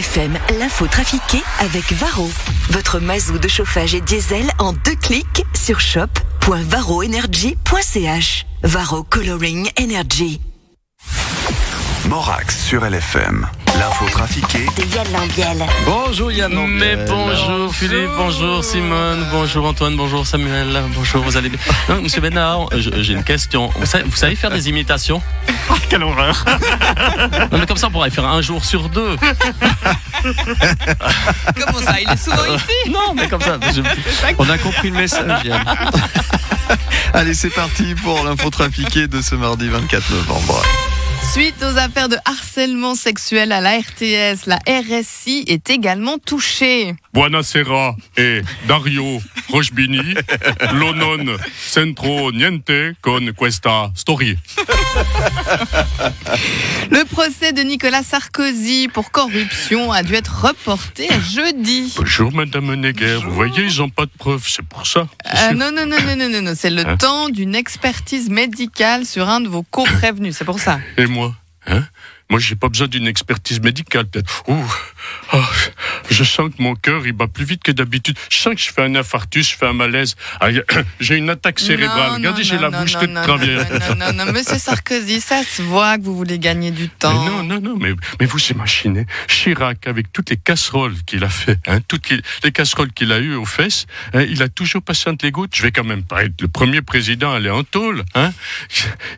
LFM, l'info trafiquée avec Varro. Votre mazou de chauffage et diesel en deux clics sur shop.varroenergy.ch. Varro Coloring Energy. Morax sur LFM. L'info trafiquée De Yann Lambiel. Bonjour Yann. Mais bonjour Philippe, bonjour Simone, bonjour Antoine, bonjour Samuel, bonjour, vous allez bien Non, Monsieur Bénard, je- j'ai une question. Vous savez, vous savez faire des imitations? Quelle horreur. Non mais comme ça on pourrait faire un jour sur deux. Comment ça Il est souvent ici Non mais comme ça. je- On a compris le message Yann. Allez, c'est parti pour l'info trafiquée de ce mardi 24 novembre. Suite aux affaires de harcèlement sexuel à la RTS, la RSI est également touchée. Buonasera e Dario Rochbini lo non centro niente con questa storia. Le procès de Nicolas Sarkozy pour corruption a dû être reporté à jeudi. Bonjour Madame Neger, vous voyez, ils n'ont pas de preuves, c'est pour ça. Euh, non, non, non, non, non, non, c'est le Hein temps d'une expertise médicale sur un de vos co-prévenus, c'est pour ça. Et moi hein? Moi, j'ai pas besoin d'une expertise médicale, peut-être. Ouh, ah, je sens que mon cœur, il bat plus vite que d'habitude. Je sens que je fais un infarctus, je fais un malaise. Ah, j'ai une attaque cérébrale. Non, Regardez, j'ai la non, bouche non, toute non, travée. Non, non, non, non, monsieur Sarkozy, ça se voit que vous voulez gagner du temps. Mais non, non, non, mais, mais vous imaginez Chirac avec toutes les casseroles qu'il a fait, hein, toutes les, les casseroles qu'il a eues aux fesses, hein, il a toujours passé entre les gouttes. Je vais quand même pas être le premier président à aller en tôle. Hein.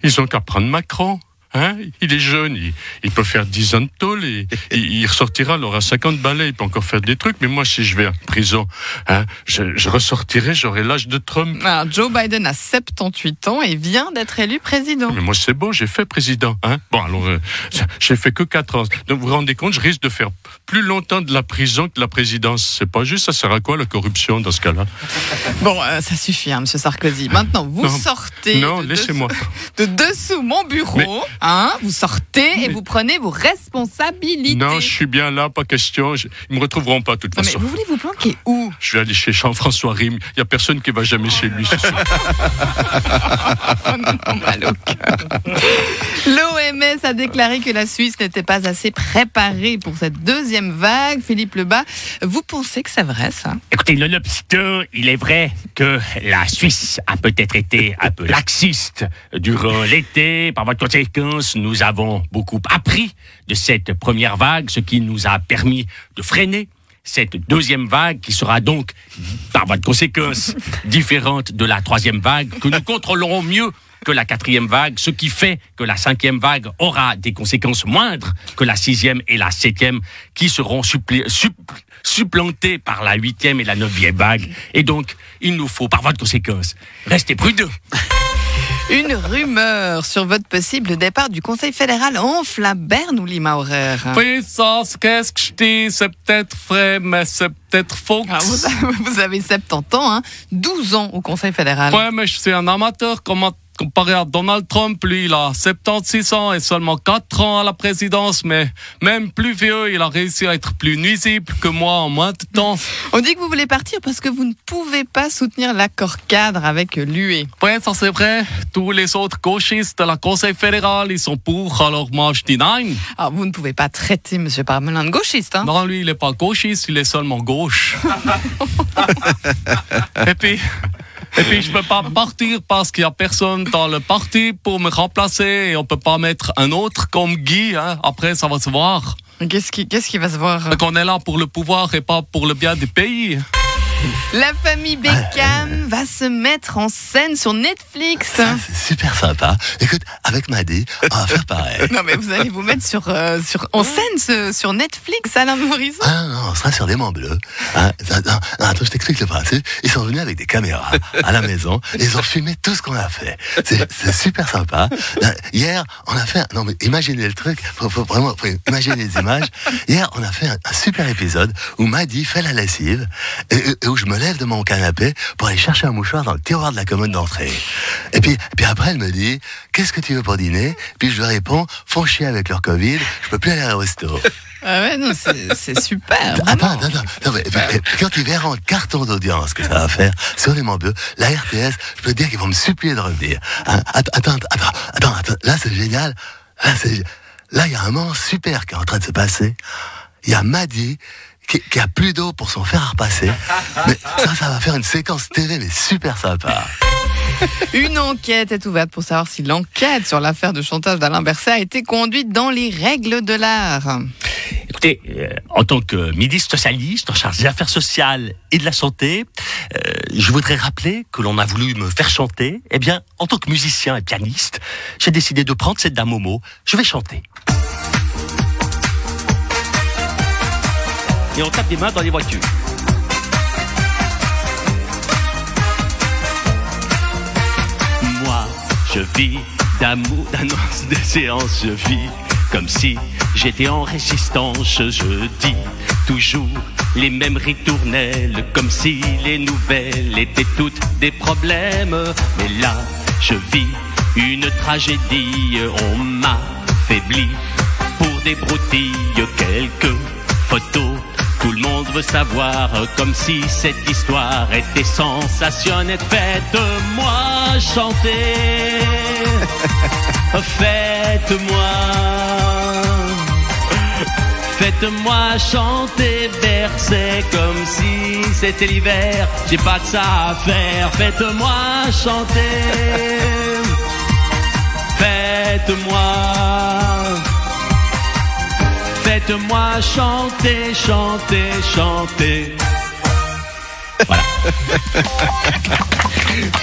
Ils ont qu'à prendre Macron. Hein? Il est jeune, il, il peut faire 10 ans de tôle et, et il ressortira, il aura 50 balais, il peut encore faire des trucs. Mais moi, si je vais en prison, hein, je, je ressortirai, j'aurai l'âge de Trump. Alors, Joe Biden a 78 ans et vient d'être élu président. Mais moi, c'est bon, j'ai fait président. Hein bon, alors, euh, j'ai fait que 4 ans. Donc, vous vous rendez compte, je risque de faire plus longtemps de la prison que de la présidence. C'est pas juste, ça sert à quoi la corruption dans ce cas-là? Bon, euh, ça suffit, hein, monsieur Sarkozy. Maintenant, vous Non. sortez Non, de, laissez-moi. dessous, de dessous mon bureau. Mais- Hein, vous sortez et Mais- vous prenez vos responsabilités. Non, je suis bien là, pas question. Je- Ils me retrouveront pas, de toute Non, mais façon. vous voulez vous planquer où? Je vais aller chez Jean-François Rime. Il y a personne qui va jamais chez lui. L'OMS a déclaré que la Suisse n'était pas assez préparée pour cette deuxième vague. Philippe Lebas, vous pensez que c'est vrai ça? Écoutez, le lobster, il est vrai que la Suisse a peut-être été un peu laxiste durant l'été. Par votre nous avons beaucoup appris de cette première vague, ce qui nous a permis de freiner cette deuxième vague qui sera donc, par votre conséquence, différente de la troisième vague, que nous contrôlerons mieux que la quatrième vague, ce qui fait que la cinquième vague aura des conséquences moindres que la sixième et la septième, qui seront supplé- supplantées par la huitième et la neuvième vague. Et donc, il nous faut, par votre conséquence, rester prudents. Une rumeur sur votre possible départ du Conseil fédéral enfle Berne ou Lima Horaire. Puissance, qu'est-ce que je dis? C'est peut-être vrai, mais c'est peut-être faux. Ah, vous, avez, vous avez 70 ans, hein, 12 ans au Conseil fédéral. Ouais, mais je suis un amateur comment- comparé à Donald Trump. Lui, il a 76 ans et seulement 4 ans à la présidence, mais même plus vieux, il a réussi à être plus nuisible que moi en moins de temps. On dit que vous voulez partir parce que vous ne pouvez pas soutenir l'accord cadre avec l'UE. Ouais, ça c'est vrai. Tous les autres gauchistes de la Conseil fédéral, ils sont pour, alors moi je dis non. Alors, Ah, vous ne pouvez pas traiter M. Parmelin de gauchiste. Hein Non, lui, il est pas gauchiste, il est seulement gauche. et puis, et puis, je peux pas partir parce qu'il y a personne dans le parti pour me remplacer et on peut pas mettre un autre comme Guy, hein. Après, ça va se voir. Qu'est-ce qui, qu'est-ce qui va se voir? Qu'on est là pour le pouvoir et pas pour le bien du pays. La famille Beckham va se mettre en scène sur Netflix. C'est super sympa. Écoute, avec Maddy, on va faire pareil. Non mais vous allez vous mettre sur, euh, sur en scène ce- sur Netflix, Alain Morisson. Ah non, on sera sur des monts bleus. Hein, non, non, attends, je t'explique le principe. Ils sont venus avec des caméras à la maison et ils ont filmé tout ce qu'on a fait. C'est c'est super sympa. Euh, Hier, on a fait... Non mais imaginez le truc. Faut, faut vraiment faut imaginer les images. Hier, on a fait un, un super épisode où Maddy fait la lessive et, et- et je me lève de mon canapé pour aller chercher un mouchoir dans le tiroir de la commode d'entrée. Et puis, puis après, elle me dit, qu'est-ce que tu veux pour dîner? Puis je lui réponds, font chier avec leur Covid, je peux plus aller au resto. Ah ouais, non, c'est super. Attends, attends, attends. Non, mais, mais, quand ils verront le carton d'audience que ça va faire sur les Bleus, la RTS, je peux te dire qu'ils vont me supplier de revenir. Hein, attends, attends, attends, attends. Là, c'est génial. Là, il y a un moment super qui est en train de se passer. il y a Maddy qui, qui a plus d'eau pour son fer à repasser. Mais ça, ça va faire une séquence TV, mais super sympa. Une enquête est ouverte pour savoir si l'enquête sur l'affaire de chantage d'Alain Berset a été conduite dans les règles de l'art. Écoutez, euh, en tant que ministre socialiste en charge des affaires sociales et de la santé, euh, je voudrais rappeler que l'on a voulu me faire chanter. Eh bien, en tant que musicien et pianiste, j'ai décidé de prendre cette dame Momo. Je vais chanter. Et on tape des mains dans les voitures. Moi, je vis d'amour, d'annonce, de séance, je vis comme si j'étais en résistance, je dis toujours les mêmes ritournelles, comme si les nouvelles étaient toutes des problèmes. Mais là, je vis une tragédie, on m'a faibli pour des broutilles, quelques photos. Tout le monde veut savoir, comme si cette histoire était sensationnelle. Faites-moi chanter, faites-moi, faites-moi chanter, verser comme si c'était l'hiver. J'ai pas que ça à faire. Faites-moi chanter, faites-moi. Faites-moi chanter, chanter, chanter.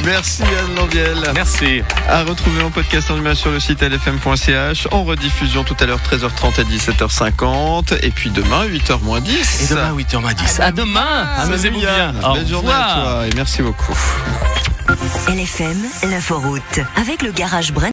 Merci Anne Lambiel. Merci. À retrouver en podcast en image sur le site lfm.ch. En rediffusion tout à l'heure 13h30 et 17h50. Et puis demain 8h moins 10. Et demain, 8h10. À demain. Amusez-vous bien. Au Belle journée à toi et merci beaucoup. LFM, l'inforoute. Avec le garage Brent